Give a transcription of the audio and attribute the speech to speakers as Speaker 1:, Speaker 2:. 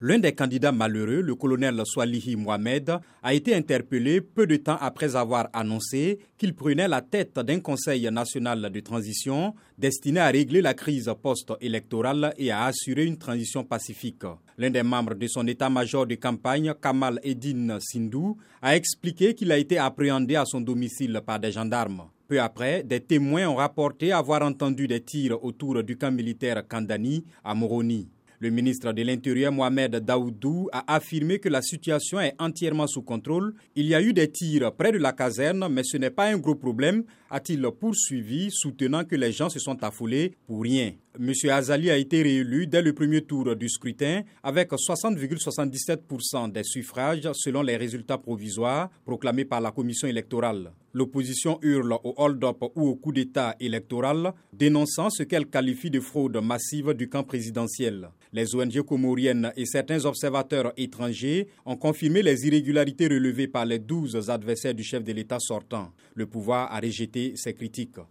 Speaker 1: L'un des candidats malheureux, le colonel Swalihi Mohamed, a été interpellé peu de temps après avoir annoncé qu'il prenait la tête d'un conseil national de transition destiné à régler la crise post-électorale et à assurer une transition pacifique. L'un des membres de son état-major de campagne, Kamal Eddin Sindou, a expliqué qu'il a été appréhendé à son domicile par des gendarmes. Peu après, des témoins ont rapporté avoir entendu des tirs autour du camp militaire Kandani à Moroni. Le ministre de l'Intérieur Mohamed Daoudou a affirmé que la situation est entièrement sous contrôle. Il y a eu des tirs près de la caserne, mais ce n'est pas un gros problème, a-t-il poursuivi, soutenant que les gens se sont affolés pour rien. M. Azali a été réélu dès le premier tour du scrutin avec 60,77% des suffrages selon les résultats provisoires proclamés par la commission électorale. L'opposition hurle au hold-up ou au coup d'État électoral, dénonçant ce qu'elle qualifie de fraude massive du camp présidentiel. Les ONG comoriennes et certains observateurs étrangers ont confirmé les irrégularités relevées par les 12 adversaires du chef de l'État sortant. Le pouvoir a rejeté ces critiques.